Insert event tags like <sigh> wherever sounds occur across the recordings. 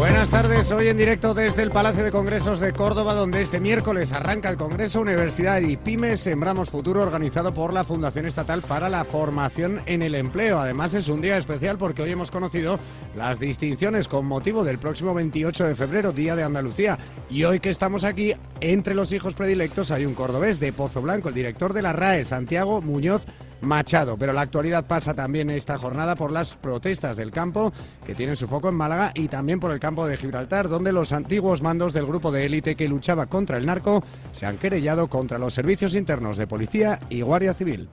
Buenas tardes, hoy en directo desde el Palacio de Congresos de Córdoba, donde este miércoles arranca el Congreso Universidad y Pymes Sembramos Futuro, organizado por la Fundación Estatal para la Formación en el Empleo. Además, es un día especial porque hoy hemos conocido las distinciones con motivo del próximo 28 de febrero, Día de Andalucía. Y hoy que estamos aquí, entre los hijos predilectos hay un cordobés de Pozo Blanco, el director de la RAE, Santiago Muñoz. Machado. Pero la actualidad pasa también esta jornada por las protestas del campo que tienen su foco en Málaga y también por el campo de Gibraltar, donde los antiguos mandos del grupo de élite que luchaba contra el narco se han querellado contra los servicios internos de policía y guardia civil.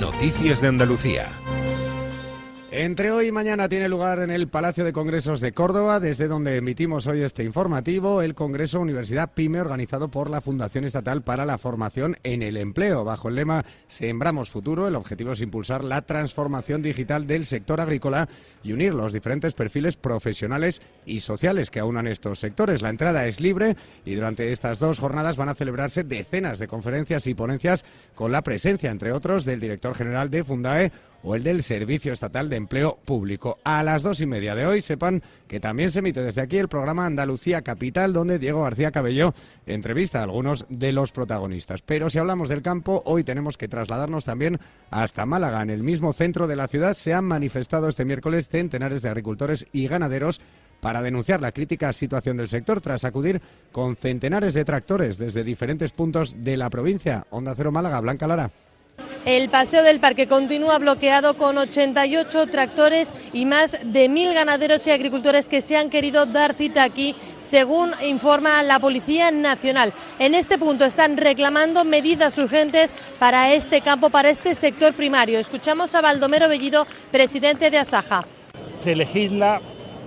Noticias de Andalucía. Entre hoy y mañana tiene lugar en el Palacio de Congresos de Córdoba, desde donde emitimos hoy este informativo, el Congreso Universidad PYME organizado por la Fundación Estatal para la Formación en el Empleo. Bajo el lema Sembramos Futuro, el objetivo es impulsar la transformación digital del sector agrícola y unir los diferentes perfiles profesionales y sociales que aunan estos sectores. La entrada es libre y durante estas dos jornadas van a celebrarse decenas de conferencias y ponencias con la presencia, entre otros, del director general de Fundae, o el del Servicio Estatal de Empleo Público. A las dos y media de hoy sepan que también se emite desde aquí el programa Andalucía Capital, donde Diego García Cabello entrevista a algunos de los protagonistas. Pero si hablamos del campo, hoy tenemos que trasladarnos también hasta Málaga. En el mismo centro de la ciudad se han manifestado este miércoles centenares de agricultores y ganaderos para denunciar la crítica situación del sector tras acudir con centenares de tractores desde diferentes puntos de la provincia. Onda Cero Málaga, Blanca Lara. El paseo del parque continúa bloqueado con 88 tractores y más de mil ganaderos y agricultores que se han querido dar cita aquí, según informa la Policía Nacional. En este punto están reclamando medidas urgentes para este campo, para este sector primario. Escuchamos a Baldomero Bellido, presidente de Asaja. Se legisla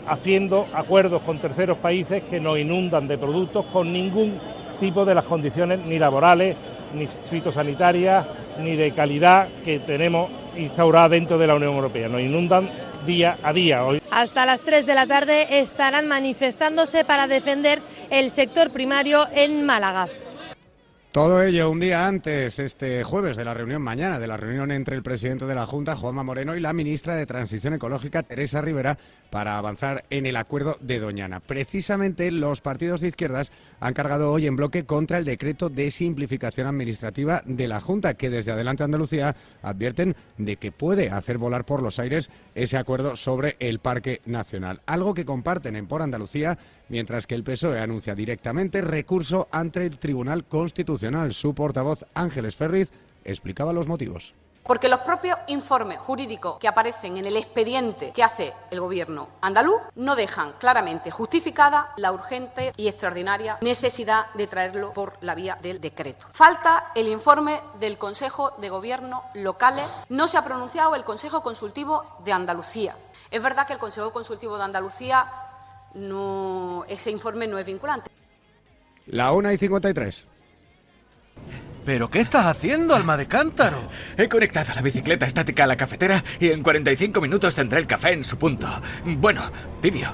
haciendo acuerdos con terceros países que nos inundan de productos con ningún tipo de las condiciones ni laborales, ni fitosanitarias, ni de calidad que tenemos instaurada dentro de la Unión Europea. Nos inundan día a día. Hoy. Hasta las 3 de la tarde estarán manifestándose para defender el sector primario en Málaga. Todo ello un día antes, este jueves, de la reunión mañana, de la reunión entre el presidente de la Junta, Juanma Moreno, y la ministra de Transición Ecológica, Teresa Rivera, para avanzar en el acuerdo de Doñana. Precisamente los partidos de izquierdas han cargado hoy en bloque contra el decreto de simplificación administrativa de la Junta, que desde Adelante Andalucía advierten de que puede hacer volar por los aires ese acuerdo sobre el Parque Nacional. Algo que comparten en Por Andalucía, mientras que el PSOE anuncia directamente recurso ante el Tribunal Constitucional. Su portavoz Ángeles Ferriz explicaba los motivos. Porque los propios informes jurídicos que aparecen en el expediente que hace el Gobierno andaluz no dejan claramente justificada la urgente y extraordinaria necesidad de traerlo por la vía del decreto. Falta el informe del Consejo de Gobierno locales. No se ha pronunciado el Consejo Consultivo de Andalucía. Es verdad que el Consejo Consultivo de Andalucía no, ese informe no es vinculante. La una y 53. ¿Pero qué estás haciendo, alma de cántaro? <laughs> He conectado la bicicleta estática a la cafetera y en 45 minutos tendré el café en su punto. Bueno, tibio.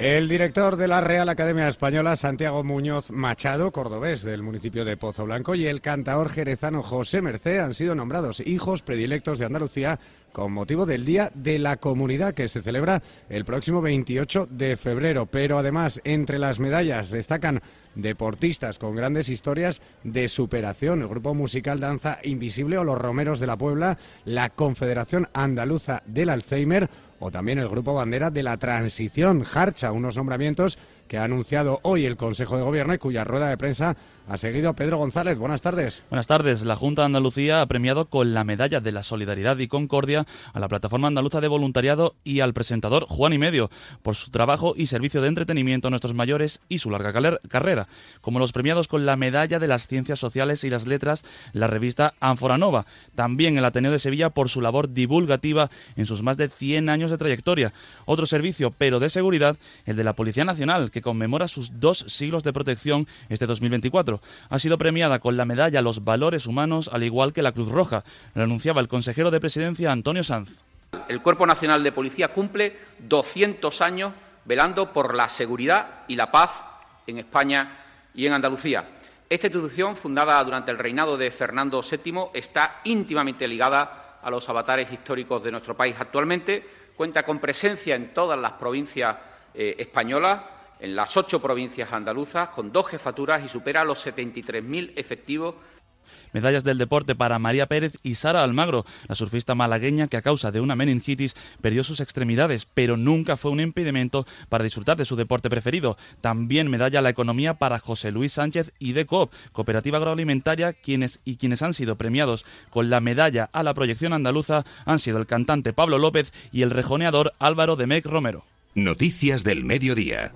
El director de la Real Academia Española, Santiago Muñoz Machado, cordobés del municipio de Pozo Blanco, y el cantaor jerezano José Mercé han sido nombrados hijos predilectos de Andalucía con motivo del Día de la Comunidad que se celebra el próximo 28 de febrero. Pero además, entre las medallas destacan deportistas con grandes historias de superación. El grupo musical Danza Invisible o los Romeros de la Puebla, la Confederación Andaluza del Alzheimer o también el grupo bandera de la transición, Harcha, unos nombramientos que ha anunciado hoy el Consejo de Gobierno y cuya rueda de prensa ha seguido Pedro González. Buenas tardes. Buenas tardes. La Junta de Andalucía ha premiado con la medalla de la Solidaridad y Concordia a la Plataforma Andaluza de Voluntariado y al presentador Juan y Medio por su trabajo y servicio de entretenimiento a nuestros mayores y su larga carrera, como los premiados con la medalla de las Ciencias Sociales y las Letras, la revista Ánfora Nova. También el Ateneo de Sevilla por su labor divulgativa en sus más de 100 años de trayectoria. Otro servicio, pero de seguridad, el de la Policía Nacional, que conmemora sus dos siglos de protección este 2024 ha sido premiada con la medalla los valores humanos, al igual que la Cruz Roja, lo anunciaba el consejero de presidencia Antonio Sanz. El Cuerpo Nacional de Policía cumple 200 años velando por la seguridad y la paz en España y en Andalucía. Esta institución, fundada durante el reinado de Fernando VII, está íntimamente ligada a los avatares históricos de nuestro país. Actualmente cuenta con presencia en todas las provincias eh, españolas en las ocho provincias andaluzas, con dos jefaturas y supera los 73.000 efectivos Medallas del deporte para María Pérez y Sara Almagro, la surfista malagueña que a causa de una meningitis perdió sus extremidades, pero nunca fue un impedimento para disfrutar de su deporte preferido. También medalla a la economía para José Luis Sánchez y DECOP, cooperativa agroalimentaria, quienes y quienes han sido premiados con la medalla a la proyección andaluza han sido el cantante Pablo López y el rejoneador Álvaro de Mec Romero. Noticias del Mediodía.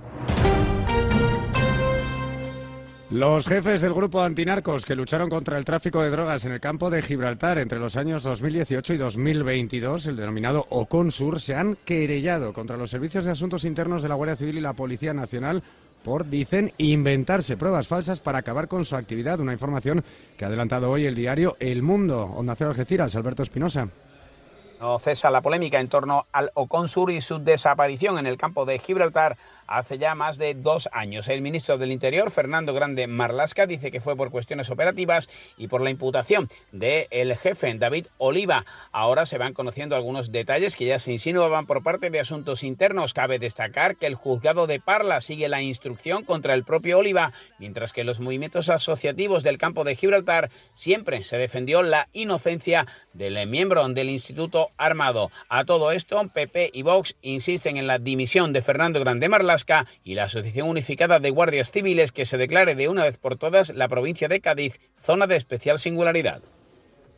Los jefes del grupo antinarcos que lucharon contra el tráfico de drogas en el campo de Gibraltar entre los años 2018 y 2022, el denominado OCONSUR, se han querellado contra los servicios de asuntos internos de la Guardia Civil y la Policía Nacional por, dicen, inventarse pruebas falsas para acabar con su actividad. Una información que ha adelantado hoy el diario El Mundo. Onda Cero Algeciras, Alberto Espinosa. No cesa la polémica en torno al Oconsur y su desaparición en el campo de Gibraltar hace ya más de dos años. El ministro del Interior, Fernando Grande Marlasca, dice que fue por cuestiones operativas y por la imputación del el jefe David Oliva. Ahora se van conociendo algunos detalles que ya se insinuaban por parte de asuntos internos. Cabe destacar que el juzgado de Parla sigue la instrucción contra el propio Oliva, mientras que los movimientos asociativos del campo de Gibraltar siempre se defendió la inocencia del miembro del Instituto armado. A todo esto, PP y Vox insisten en la dimisión de Fernando Grande Marlasca y la Asociación Unificada de Guardias Civiles que se declare de una vez por todas la provincia de Cádiz zona de especial singularidad.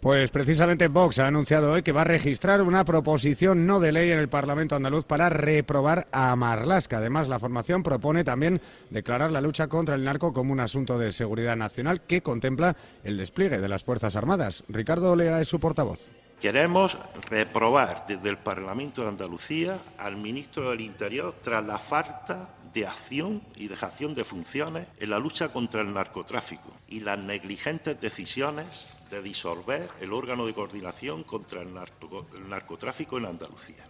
Pues precisamente Vox ha anunciado hoy que va a registrar una proposición no de ley en el Parlamento andaluz para reprobar a Marlasca. Además, la formación propone también declarar la lucha contra el narco como un asunto de seguridad nacional que contempla el despliegue de las Fuerzas Armadas. Ricardo Olea es su portavoz. Queremos reprobar desde el Parlamento de Andalucía al ministro del Interior tras la falta de acción y dejación de funciones en la lucha contra el narcotráfico y las negligentes decisiones de disolver el órgano de coordinación contra el, narcotráfico en Andalucía.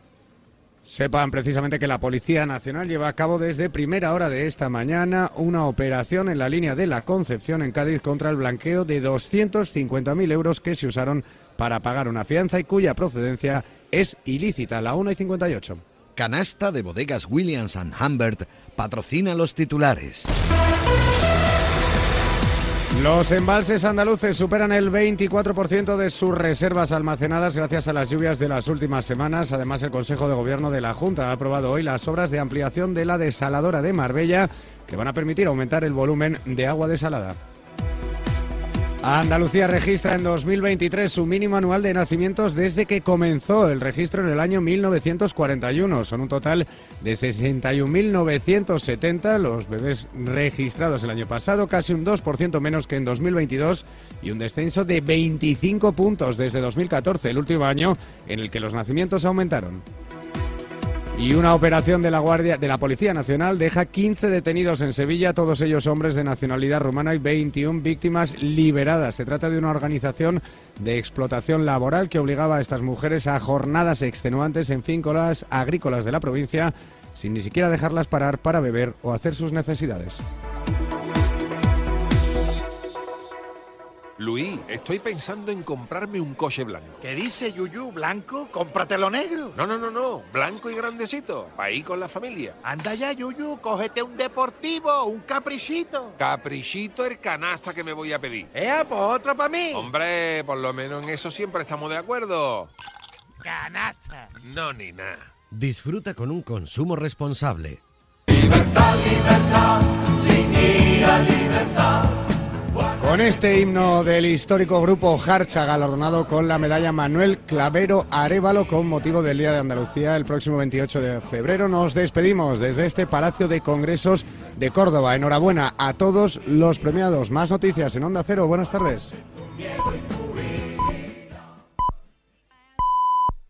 Sepan precisamente que la Policía Nacional lleva a cabo desde primera hora de esta mañana una operación en la línea de la Concepción en Cádiz contra el blanqueo de 250.000 euros que se usaron para pagar una fianza y cuya procedencia es ilícita, la 1 y 58. Canasta de bodegas Williams ⁇ Humbert patrocina los titulares. Los embalses andaluces superan el 24% de sus reservas almacenadas gracias a las lluvias de las últimas semanas. Además, el Consejo de Gobierno de la Junta ha aprobado hoy las obras de ampliación de la desaladora de Marbella que van a permitir aumentar el volumen de agua desalada. Andalucía registra en 2023 su mínimo anual de nacimientos desde que comenzó el registro en el año 1941. Son un total de 61.970 los bebés registrados el año pasado, casi un 2% menos que en 2022 y un descenso de 25 puntos desde 2014, el último año en el que los nacimientos aumentaron. Y una operación de la Guardia de la Policía Nacional deja 15 detenidos en Sevilla, todos ellos hombres de nacionalidad rumana y 21 víctimas liberadas. Se trata de una organización de explotación laboral que obligaba a estas mujeres a jornadas extenuantes en fincas agrícolas de la provincia sin ni siquiera dejarlas parar para beber o hacer sus necesidades. Luis, estoy pensando en comprarme un coche blanco. ¿Qué dice Yuyu? ¿Blanco? Cómpratelo negro. No, no, no, no. Blanco y grandecito. Para ir con la familia. Anda ya, Yuyu. Cógete un deportivo, un caprichito. Caprichito el canasta que me voy a pedir. ¡Eh, pues otro para mí! Hombre, por lo menos en eso siempre estamos de acuerdo. Canasta. No, ni nada. Disfruta con un consumo responsable. Libertad, libertad, sin ira, libertad. Con este himno del histórico grupo Harcha, galardonado con la medalla Manuel Clavero Arevalo con motivo del Día de Andalucía el próximo 28 de febrero, nos despedimos desde este Palacio de Congresos de Córdoba. Enhorabuena a todos los premiados. Más noticias en Onda Cero. Buenas tardes.